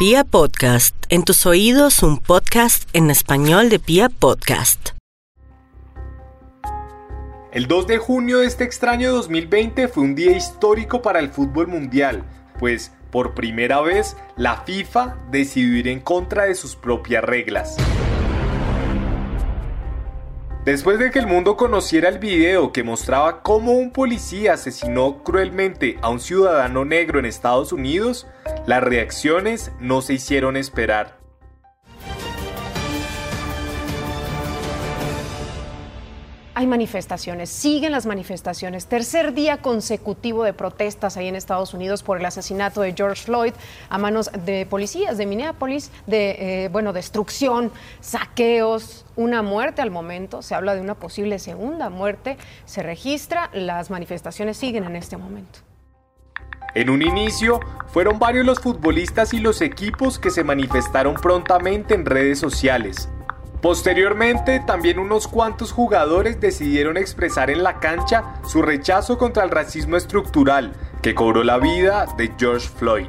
Pia Podcast, en tus oídos un podcast en español de Pia Podcast. El 2 de junio de este extraño 2020 fue un día histórico para el fútbol mundial, pues por primera vez la FIFA decidió ir en contra de sus propias reglas. Después de que el mundo conociera el video que mostraba cómo un policía asesinó cruelmente a un ciudadano negro en Estados Unidos, las reacciones no se hicieron esperar. Hay manifestaciones, siguen las manifestaciones. Tercer día consecutivo de protestas ahí en Estados Unidos por el asesinato de George Floyd a manos de policías de Minneapolis, de, eh, bueno, destrucción, saqueos, una muerte al momento. Se habla de una posible segunda muerte. Se registra, las manifestaciones siguen en este momento. En un inicio, fueron varios los futbolistas y los equipos que se manifestaron prontamente en redes sociales. Posteriormente, también unos cuantos jugadores decidieron expresar en la cancha su rechazo contra el racismo estructural que cobró la vida de George Floyd.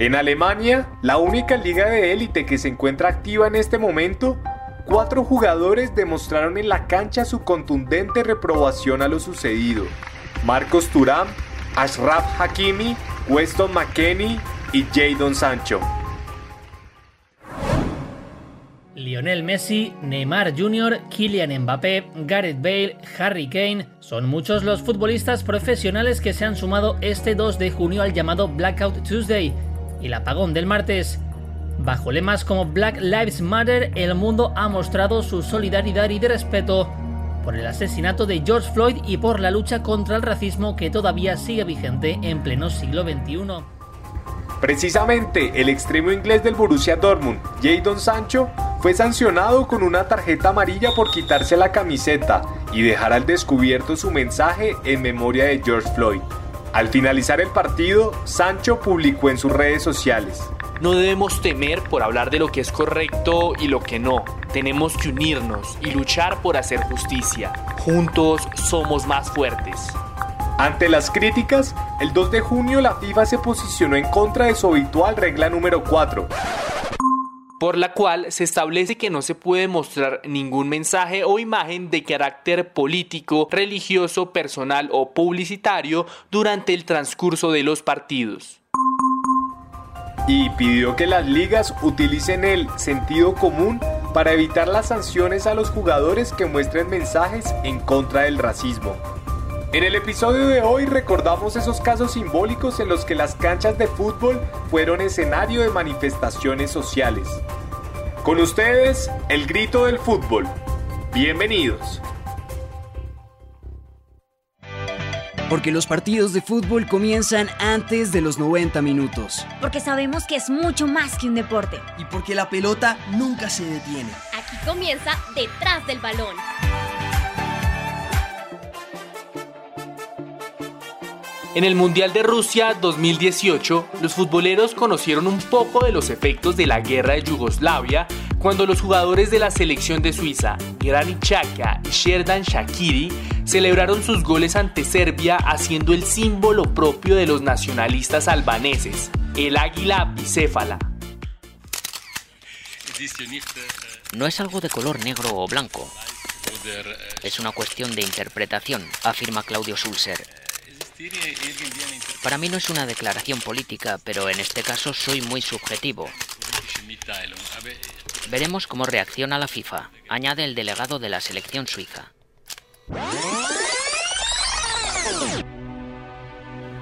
En Alemania, la única liga de élite que se encuentra activa en este momento, cuatro jugadores demostraron en la cancha su contundente reprobación a lo sucedido. Marcos Turán, Ashraf Hakimi, Weston McKenney y Jadon Sancho. Lionel Messi, Neymar Jr., Kylian Mbappé, Gareth Bale, Harry Kane, son muchos los futbolistas profesionales que se han sumado este 2 de junio al llamado Blackout Tuesday el apagón del martes. Bajo lemas como Black Lives Matter, el mundo ha mostrado su solidaridad y de respeto por el asesinato de George Floyd y por la lucha contra el racismo que todavía sigue vigente en pleno siglo XXI. Precisamente el extremo inglés del Borussia Dortmund, Jadon Sancho, fue sancionado con una tarjeta amarilla por quitarse la camiseta y dejar al descubierto su mensaje en memoria de George Floyd. Al finalizar el partido, Sancho publicó en sus redes sociales. No debemos temer por hablar de lo que es correcto y lo que no. Tenemos que unirnos y luchar por hacer justicia. Juntos somos más fuertes. Ante las críticas, el 2 de junio la FIFA se posicionó en contra de su habitual regla número 4, por la cual se establece que no se puede mostrar ningún mensaje o imagen de carácter político, religioso, personal o publicitario durante el transcurso de los partidos. Y pidió que las ligas utilicen el sentido común para evitar las sanciones a los jugadores que muestren mensajes en contra del racismo. En el episodio de hoy recordamos esos casos simbólicos en los que las canchas de fútbol fueron escenario de manifestaciones sociales. Con ustedes, el grito del fútbol. Bienvenidos. Porque los partidos de fútbol comienzan antes de los 90 minutos. Porque sabemos que es mucho más que un deporte. Y porque la pelota nunca se detiene. Aquí comienza detrás del balón. En el Mundial de Rusia 2018, los futboleros conocieron un poco de los efectos de la guerra de Yugoslavia cuando los jugadores de la selección de Suiza, Granit Xhaka y Sherdan Shakiri, celebraron sus goles ante Serbia haciendo el símbolo propio de los nacionalistas albaneses, el águila bicéfala. No es algo de color negro o blanco. Es una cuestión de interpretación, afirma Claudio Sulzer, para mí no es una declaración política, pero en este caso soy muy subjetivo. Veremos cómo reacciona la FIFA, añade el delegado de la selección suiza.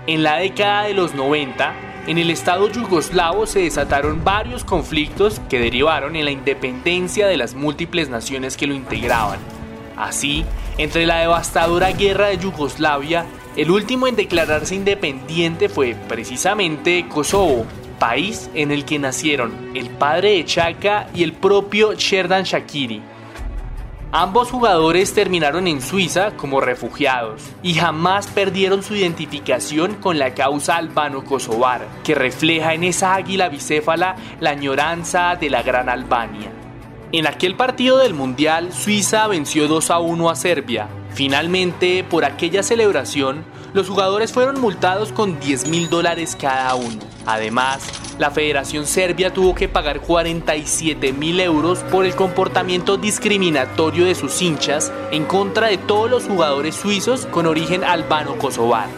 En la década de los 90, en el Estado yugoslavo se desataron varios conflictos que derivaron en la independencia de las múltiples naciones que lo integraban. Así, entre la devastadora guerra de Yugoslavia el último en declararse independiente fue precisamente Kosovo, país en el que nacieron el padre de Chaka y el propio Sherdan Shakiri. Ambos jugadores terminaron en Suiza como refugiados y jamás perdieron su identificación con la causa albano-kosovar, que refleja en esa águila bicéfala la añoranza de la gran Albania. En aquel partido del Mundial, Suiza venció 2 a 1 a Serbia, Finalmente, por aquella celebración, los jugadores fueron multados con 10 mil dólares cada uno. Además, la Federación Serbia tuvo que pagar 47 mil euros por el comportamiento discriminatorio de sus hinchas en contra de todos los jugadores suizos con origen albano-kosovar.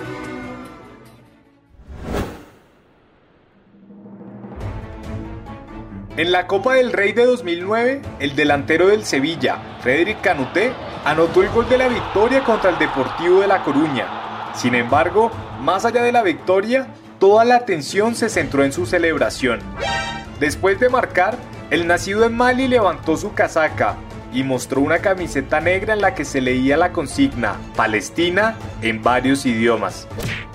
En la Copa del Rey de 2009, el delantero del Sevilla, Frederic Canuté, anotó el gol de la victoria contra el Deportivo de La Coruña. Sin embargo, más allá de la victoria, toda la atención se centró en su celebración. Después de marcar, el nacido en Mali levantó su casaca y mostró una camiseta negra en la que se leía la consigna Palestina en varios idiomas.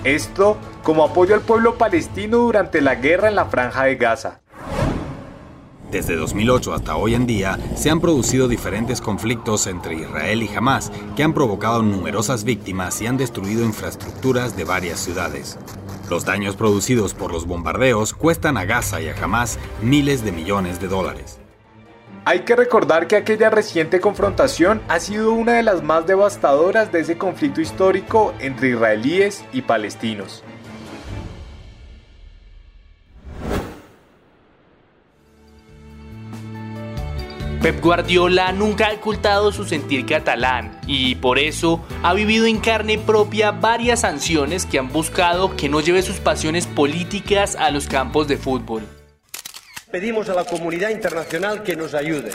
Esto como apoyo al pueblo palestino durante la guerra en la franja de Gaza. Desde 2008 hasta hoy en día se han producido diferentes conflictos entre Israel y Hamas que han provocado numerosas víctimas y han destruido infraestructuras de varias ciudades. Los daños producidos por los bombardeos cuestan a Gaza y a Hamas miles de millones de dólares. Hay que recordar que aquella reciente confrontación ha sido una de las más devastadoras de ese conflicto histórico entre israelíes y palestinos. Pep Guardiola nunca ha ocultado su sentir catalán y por eso ha vivido en carne propia varias sanciones que han buscado que no lleve sus pasiones políticas a los campos de fútbol. Pedimos a la comunidad internacional que nos ayude.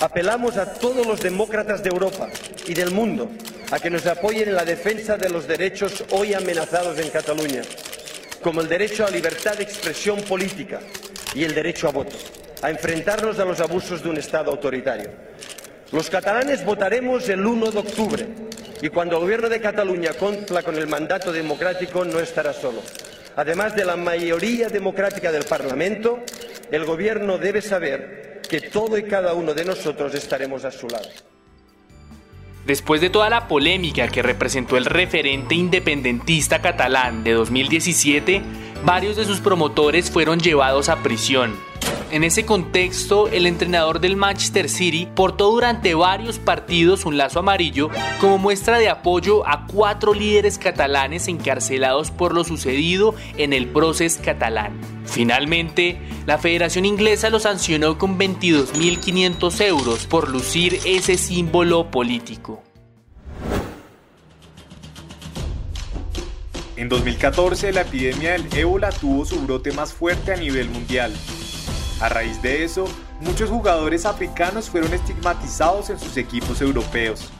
Apelamos a todos los demócratas de Europa y del mundo a que nos apoyen en la defensa de los derechos hoy amenazados en Cataluña, como el derecho a libertad de expresión política y el derecho a voto a enfrentarnos a los abusos de un Estado autoritario. Los catalanes votaremos el 1 de octubre y cuando el Gobierno de Cataluña cumpla con el mandato democrático no estará solo. Además de la mayoría democrática del Parlamento, el Gobierno debe saber que todo y cada uno de nosotros estaremos a su lado. Después de toda la polémica que representó el referente independentista catalán de 2017, varios de sus promotores fueron llevados a prisión en ese contexto, el entrenador del Manchester City portó durante varios partidos un lazo amarillo como muestra de apoyo a cuatro líderes catalanes encarcelados por lo sucedido en el proceso catalán. Finalmente, la Federación Inglesa lo sancionó con 22.500 euros por lucir ese símbolo político. En 2014, la epidemia del ébola tuvo su brote más fuerte a nivel mundial. A raíz de eso, muchos jugadores africanos fueron estigmatizados en sus equipos europeos.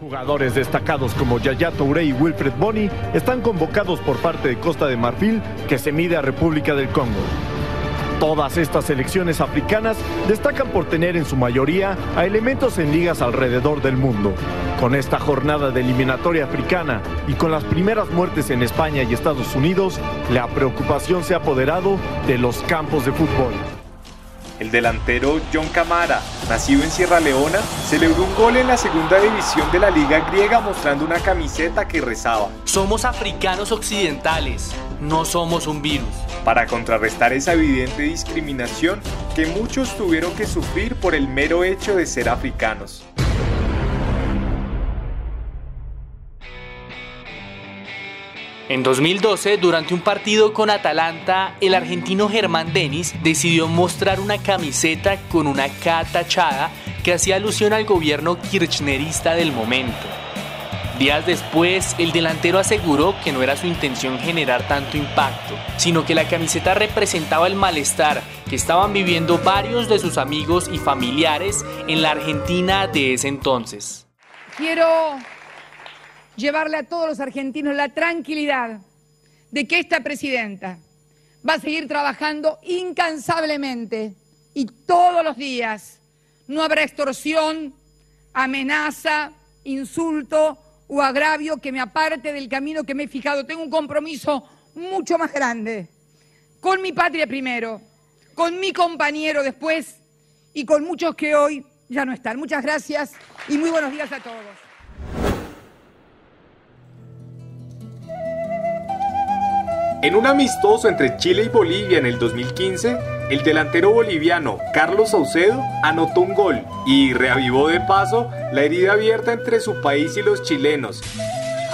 Jugadores destacados como Yaya Touré y Wilfred Boni están convocados por parte de Costa de Marfil, que se mide a República del Congo. Todas estas selecciones africanas destacan por tener en su mayoría a elementos en ligas alrededor del mundo. Con esta jornada de eliminatoria africana y con las primeras muertes en España y Estados Unidos, la preocupación se ha apoderado de los campos de fútbol. El delantero John Camara, nacido en Sierra Leona, celebró un gol en la segunda división de la liga griega mostrando una camiseta que rezaba. Somos africanos occidentales, no somos un virus. Para contrarrestar esa evidente discriminación que muchos tuvieron que sufrir por el mero hecho de ser africanos. En 2012, durante un partido con Atalanta, el argentino Germán Denis decidió mostrar una camiseta con una K tachada que hacía alusión al gobierno kirchnerista del momento. Días después, el delantero aseguró que no era su intención generar tanto impacto, sino que la camiseta representaba el malestar que estaban viviendo varios de sus amigos y familiares en la Argentina de ese entonces. Quiero llevarle a todos los argentinos la tranquilidad de que esta presidenta va a seguir trabajando incansablemente y todos los días no habrá extorsión, amenaza, insulto o agravio que me aparte del camino que me he fijado. Tengo un compromiso mucho más grande con mi patria primero, con mi compañero después y con muchos que hoy ya no están. Muchas gracias y muy buenos días a todos. En un amistoso entre Chile y Bolivia en el 2015, el delantero boliviano Carlos Saucedo anotó un gol y reavivó de paso la herida abierta entre su país y los chilenos,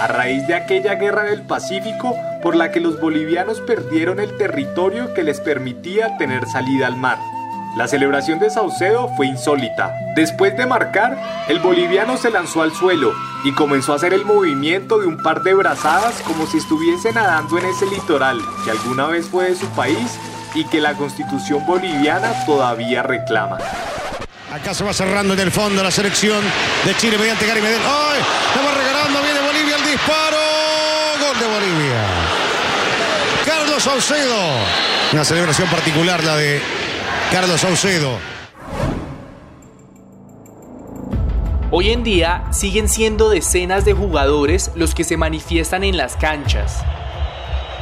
a raíz de aquella guerra del Pacífico por la que los bolivianos perdieron el territorio que les permitía tener salida al mar. La celebración de Saucedo fue insólita. Después de marcar, el boliviano se lanzó al suelo y comenzó a hacer el movimiento de un par de brazadas como si estuviese nadando en ese litoral que alguna vez fue de su país y que la constitución boliviana todavía reclama. Acá se va cerrando en el fondo la selección de Chile mediante Gary Medel. ¡Ay! Va regalando, viene Bolivia el disparo. Gol de Bolivia. Carlos Saucedo. Una celebración particular la de Carlos Saucedo. Hoy en día siguen siendo decenas de jugadores los que se manifiestan en las canchas.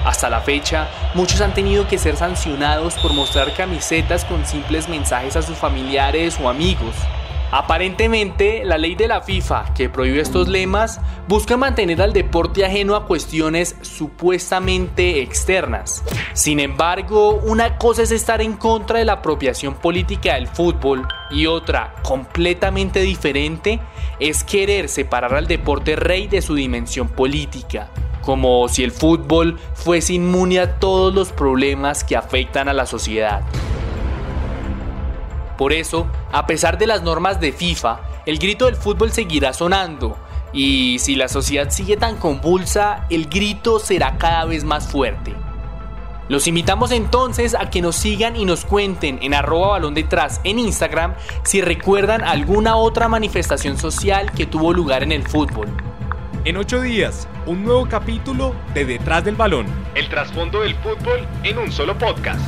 Hasta la fecha, muchos han tenido que ser sancionados por mostrar camisetas con simples mensajes a sus familiares o amigos. Aparentemente, la ley de la FIFA que prohíbe estos lemas busca mantener al deporte ajeno a cuestiones supuestamente externas. Sin embargo, una cosa es estar en contra de la apropiación política del fútbol y otra, completamente diferente, es querer separar al deporte rey de su dimensión política como si el fútbol fuese inmune a todos los problemas que afectan a la sociedad. Por eso, a pesar de las normas de FIFA, el grito del fútbol seguirá sonando, y si la sociedad sigue tan convulsa, el grito será cada vez más fuerte. Los invitamos entonces a que nos sigan y nos cuenten en arroba balón detrás en Instagram si recuerdan alguna otra manifestación social que tuvo lugar en el fútbol. En ocho días, un nuevo capítulo de Detrás del Balón. El trasfondo del fútbol en un solo podcast.